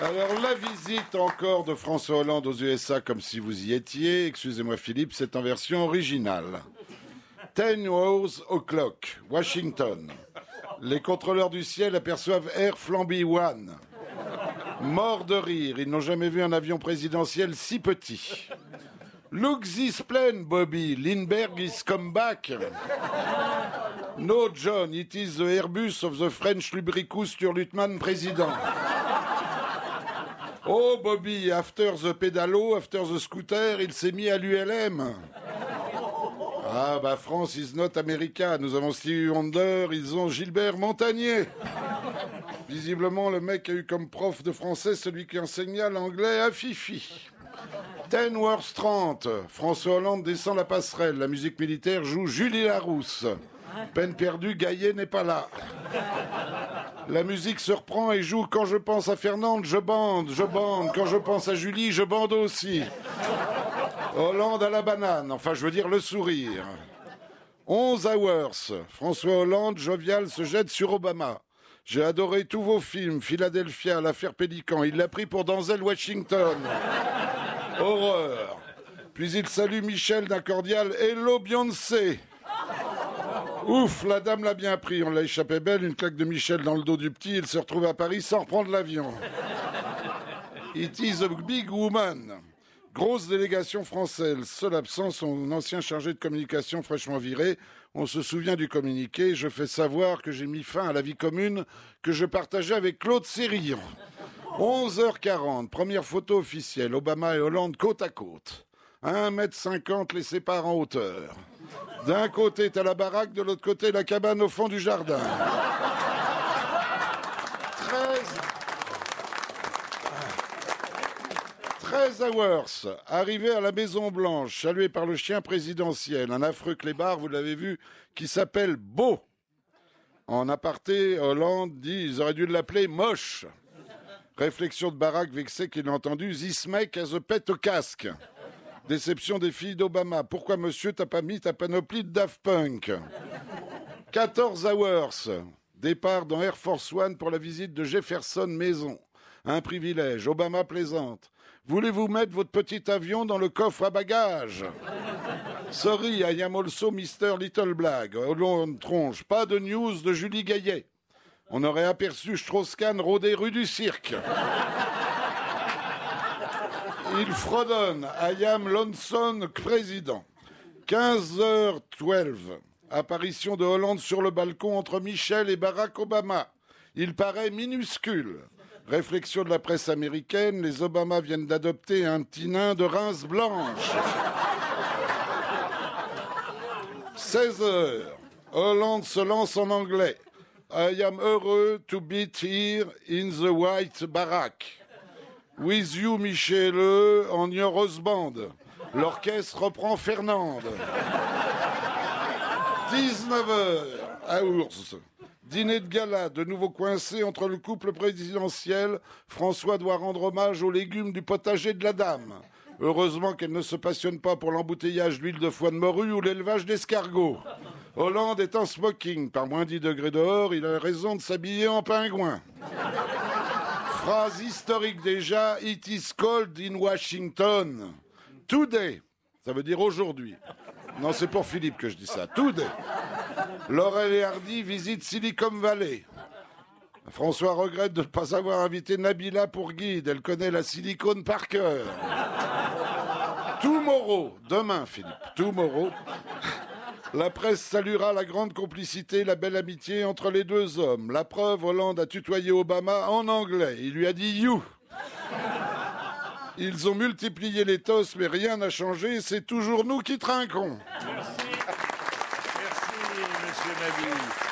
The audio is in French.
Alors, la visite encore de François Hollande aux USA, comme si vous y étiez, excusez-moi Philippe, c'est en version originale. Ten hours o'clock, Washington. Les contrôleurs du ciel aperçoivent Air Flamby One. Mort de rire, ils n'ont jamais vu un avion présidentiel si petit. Look this plane, Bobby. Lindbergh is come back. No, John, it is the Airbus of the French Lubricus Turlutman president. Oh, Bobby, after the pédalo, after the scooter, il s'est mis à l'ULM. Ah, bah, France is not America. Nous avons Stevie Wonder, ils ont Gilbert Montagnier. Visiblement, le mec a eu comme prof de français celui qui enseigna l'anglais à Fifi. Ten Wars 30. François Hollande descend la passerelle. La musique militaire joue Julie Larousse. Peine perdue, Gaillet n'est pas là. La musique se reprend et joue Quand je pense à Fernande, je bande, je bande. Quand je pense à Julie, je bande aussi. Hollande à la banane, enfin je veux dire le sourire. 11 hours. François Hollande, jovial, se jette sur Obama. J'ai adoré tous vos films, Philadelphia, l'affaire Pélican. Il l'a pris pour Denzel Washington. Horreur. Puis il salue Michel d'un cordial Hello Beyoncé. Ouf, la dame l'a bien pris. On l'a échappé belle, une claque de Michel dans le dos du petit. Il se retrouve à Paris sans reprendre l'avion. It is a big woman. Grosse délégation française. Seul absent, son ancien chargé de communication fraîchement viré. On se souvient du communiqué. Je fais savoir que j'ai mis fin à la vie commune que je partageais avec Claude Sérillon. 11h40, première photo officielle. Obama et Hollande côte à côte. 1m50 les séparent en hauteur. D'un côté, t'as la baraque, de l'autre côté, la cabane au fond du jardin. 13... 13 hours, arrivé à la Maison Blanche, salué par le chien présidentiel, un affreux clébard, vous l'avez vu, qui s'appelle Beau. En aparté, Hollande dit, ils auraient dû l'appeler Moche. Réflexion de Barack vexé qu'il a entendu, This mec has a pet au casque. Déception des filles d'Obama. Pourquoi monsieur t'as pas mis ta panoplie de Daft Punk? 14 hours. Départ dans Air Force One pour la visite de Jefferson Maison. Un privilège. Obama plaisante. Voulez-vous mettre votre petit avion dans le coffre à bagages? Sorry, I am also Mr. Little Blague. Hollande tronche. Pas de news de Julie Gaillet. On aurait aperçu Strauss-Kahn rôder rue du cirque. Il fredonne. I am Lonson président. 15h12. Apparition de Hollande sur le balcon entre Michel et Barack Obama. Il paraît minuscule. Réflexion de la presse américaine, les Obama viennent d'adopter un petit de rince blanche. 16 heures. Hollande se lance en anglais. I am heureux to be here in the white barrack. With you, Michele, on your husband. L'orchestre reprend Fernande. 19h à Ours. Dîner de gala, de nouveau coincé entre le couple présidentiel. François doit rendre hommage aux légumes du potager de la dame. Heureusement qu'elle ne se passionne pas pour l'embouteillage d'huile de foie de morue ou l'élevage d'escargots. Hollande est en smoking. Par moins 10 degrés dehors, il a raison de s'habiller en pingouin. Phrase historique déjà, It is cold in Washington. Today. Ça veut dire aujourd'hui. Non, c'est pour Philippe que je dis ça. Today. Laurel et Hardy visitent Silicon Valley. François regrette de ne pas avoir invité Nabila pour guide. Elle connaît la silicone par cœur. Tomorrow, demain, Philippe. Tomorrow. La presse saluera la grande complicité, la belle amitié entre les deux hommes. La preuve, Hollande a tutoyé Obama en anglais. Il lui a dit you. Ils ont multiplié les tosses, mais rien n'a changé. C'est toujours nous qui trinquons. Merci, monsieur.